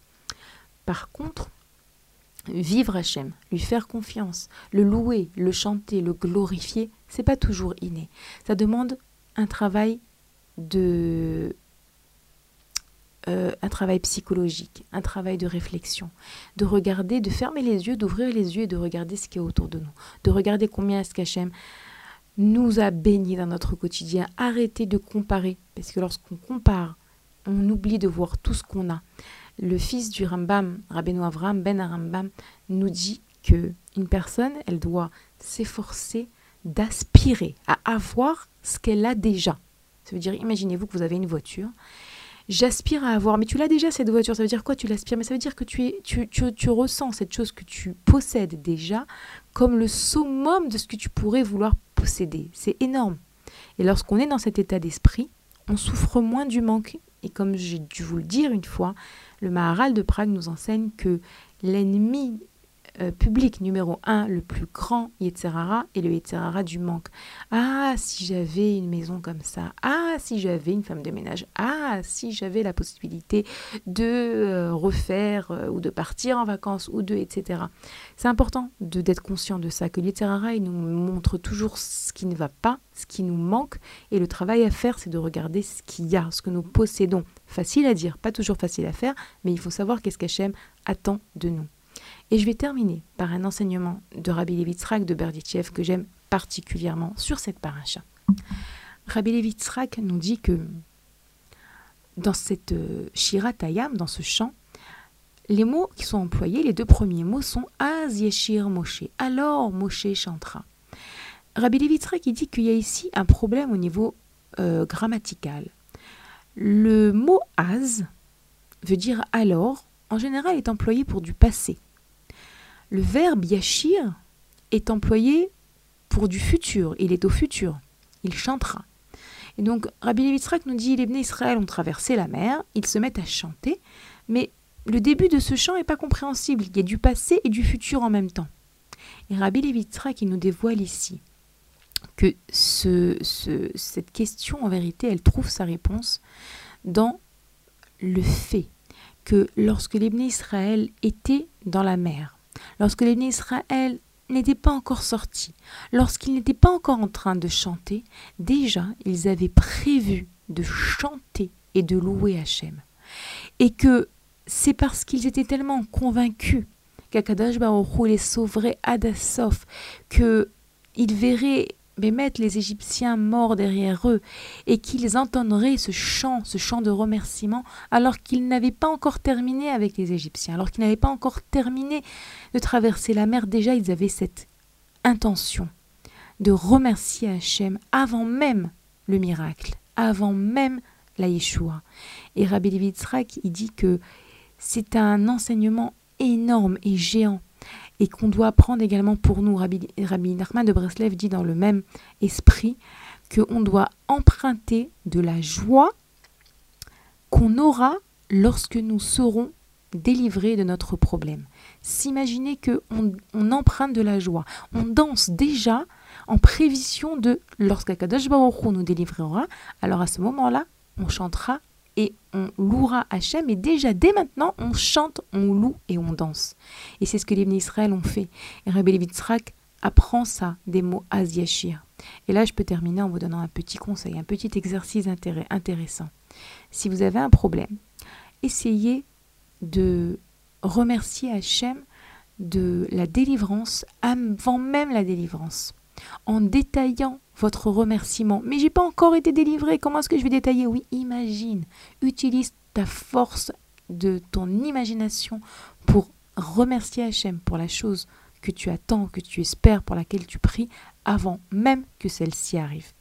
Par contre, vivre Hachem, lui faire confiance, le louer, le chanter, le glorifier, c'est pas toujours inné. Ça demande un travail de euh, un travail psychologique, un travail de réflexion, de regarder, de fermer les yeux, d'ouvrir les yeux et de regarder ce qui est autour de nous, de regarder combien est-ce qu'Hachem nous a bénis dans notre quotidien. Arrêtez de comparer, parce que lorsqu'on compare, on oublie de voir tout ce qu'on a. Le fils du Rambam, Rabbeinu Avram Ben Rambam, nous dit que une personne, elle doit s'efforcer d'aspirer à avoir ce qu'elle a déjà. Ça veut dire, imaginez-vous que vous avez une voiture. J'aspire à avoir, mais tu l'as déjà cette voiture. Ça veut dire quoi Tu l'aspires, mais ça veut dire que tu, tu, tu ressens cette chose que tu possèdes déjà comme le summum de ce que tu pourrais vouloir posséder. C'est énorme. Et lorsqu'on est dans cet état d'esprit, on souffre moins du manque. Et comme j'ai dû vous le dire une fois, le Maharal de Prague nous enseigne que l'ennemi euh, public numéro un, le plus grand Yetzerara, et le Yetzerara du manque. Ah, si j'avais une maison comme ça. Ah, si j'avais une femme de ménage. Ah, si j'avais la possibilité de euh, refaire euh, ou de partir en vacances ou de, etc. C'est important de d'être conscient de ça, que Yetzerara, il nous montre toujours ce qui ne va pas, ce qui nous manque, et le travail à faire, c'est de regarder ce qu'il y a, ce que nous possédons. Facile à dire, pas toujours facile à faire, mais il faut savoir qu'est-ce qu'Hachem attend de nous. Et je vais terminer par un enseignement de Rabbi Levitzrak de Berditchev que j'aime particulièrement sur cette paracha. Rabbi Levitzrak nous dit que dans cette euh, Shira Tayam, dans ce chant, les mots qui sont employés, les deux premiers mots sont Az Yeshir Moshe. Alors Moshe chantera. Rabbi Levitzrak il dit qu'il y a ici un problème au niveau euh, grammatical. Le mot Az veut dire alors, en général, est employé pour du passé. Le verbe yashir est employé pour du futur. Il est au futur. Il chantera. Et donc, Rabbi Levitzrak nous dit les Bnei Israël ont traversé la mer, ils se mettent à chanter, mais le début de ce chant n'est pas compréhensible. Il y a du passé et du futur en même temps. Et Rabbi Levitzrak, nous dévoile ici que ce, cette question, en vérité, elle trouve sa réponse dans le fait que lorsque les Bnei Israël étaient dans la mer, lorsque les Israël n'étaient pas encore sortis, lorsqu'ils n'étaient pas encore en train de chanter, déjà ils avaient prévu de chanter et de louer Hachem. Et que c'est parce qu'ils étaient tellement convaincus qu'Akadash Baruch les sauverait à Dassof, qu'ils verraient mettre les Égyptiens morts derrière eux, et qu'ils entendraient ce chant, ce chant de remerciement, alors qu'ils n'avaient pas encore terminé avec les Égyptiens, alors qu'ils n'avaient pas encore terminé de traverser la mer, déjà ils avaient cette intention de remercier Hachem avant même le miracle, avant même la Yeshua. Et Rabbi Levitzrak, il dit que c'est un enseignement énorme et géant et qu'on doit apprendre également pour nous. Rabbi, Rabbi Nachman de Breslev dit dans le même esprit qu'on doit emprunter de la joie qu'on aura lorsque nous serons délivrés de notre problème. S'imaginer que on, emprunte de la joie, on danse déjà en prévision de lorsqu'Akadosh Baruch nous délivrera, alors à ce moment-là, on chantera et on louera Hachem. Et déjà, dès maintenant, on chante, on loue et on danse. Et c'est ce que les Israël ont fait. Et Rabbi Levitzrak apprend ça des mots Aziachir. Et là, je peux terminer en vous donnant un petit conseil, un petit exercice intéressant. Si vous avez un problème, essayez de remercier Hachem de la délivrance avant même la délivrance, en détaillant votre remerciement. Mais j'ai pas encore été délivré, comment est-ce que je vais détailler? Oui, imagine, utilise ta force de ton imagination pour remercier Hachem pour la chose que tu attends, que tu espères, pour laquelle tu pries, avant même que celle-ci arrive.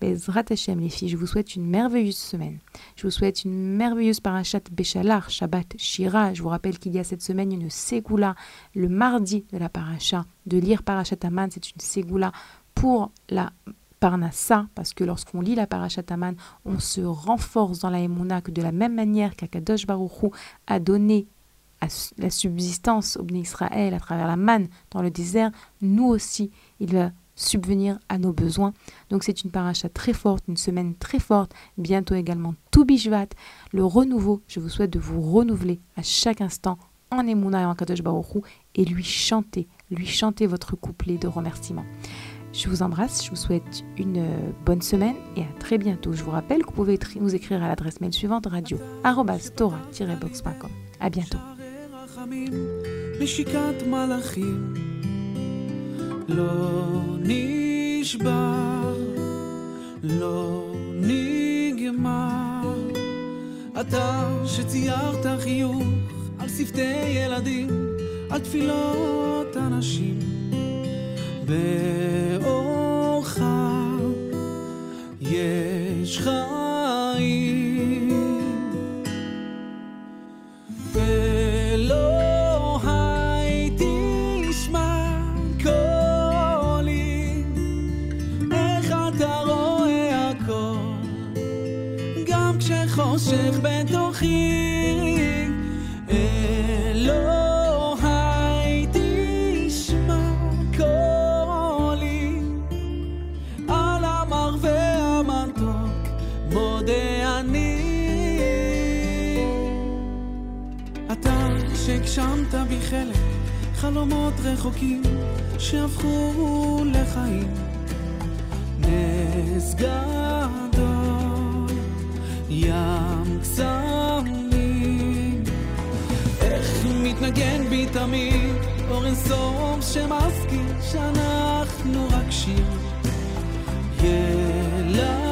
Bezrat Hachem, les filles, je vous souhaite une merveilleuse semaine. Je vous souhaite une merveilleuse parachat Béchalar, Shabbat, Shira. Je vous rappelle qu'il y a cette semaine une ségoula, le mardi de la paracha. De lire parachat Aman, c'est une ségoula pour la Parnassa, parce que lorsqu'on lit la Parashataman, on se renforce dans la Emouna que de la même manière qu'Akadosh Baruchou a donné la subsistance au Bnei Israël à travers la manne dans le désert, nous aussi, il va subvenir à nos besoins. Donc c'est une paracha très forte, une semaine très forte, bientôt également tout Bishvat, le renouveau. Je vous souhaite de vous renouveler à chaque instant en Emouna et en Kadosh Baruch et lui chanter, lui chanter votre couplet de remerciement. Je vous embrasse, je vous souhaite une euh, bonne semaine et à très bientôt. Je vous rappelle que vous pouvez nous écrire à l'adresse mail suivante radio boxcom À bientôt. באורך יש חיים. ולא הייתי אשמע קולי איך אתה רואה הכל? גם כשחושך בתוכי הגשמת בי חלק, חלומות רחוקים שהפכו לחיים. נס גדול, ים קסמים, איך מתנגן בי תמיד אור אינסוף שמזכיר שאנחנו רק שיר. ילדים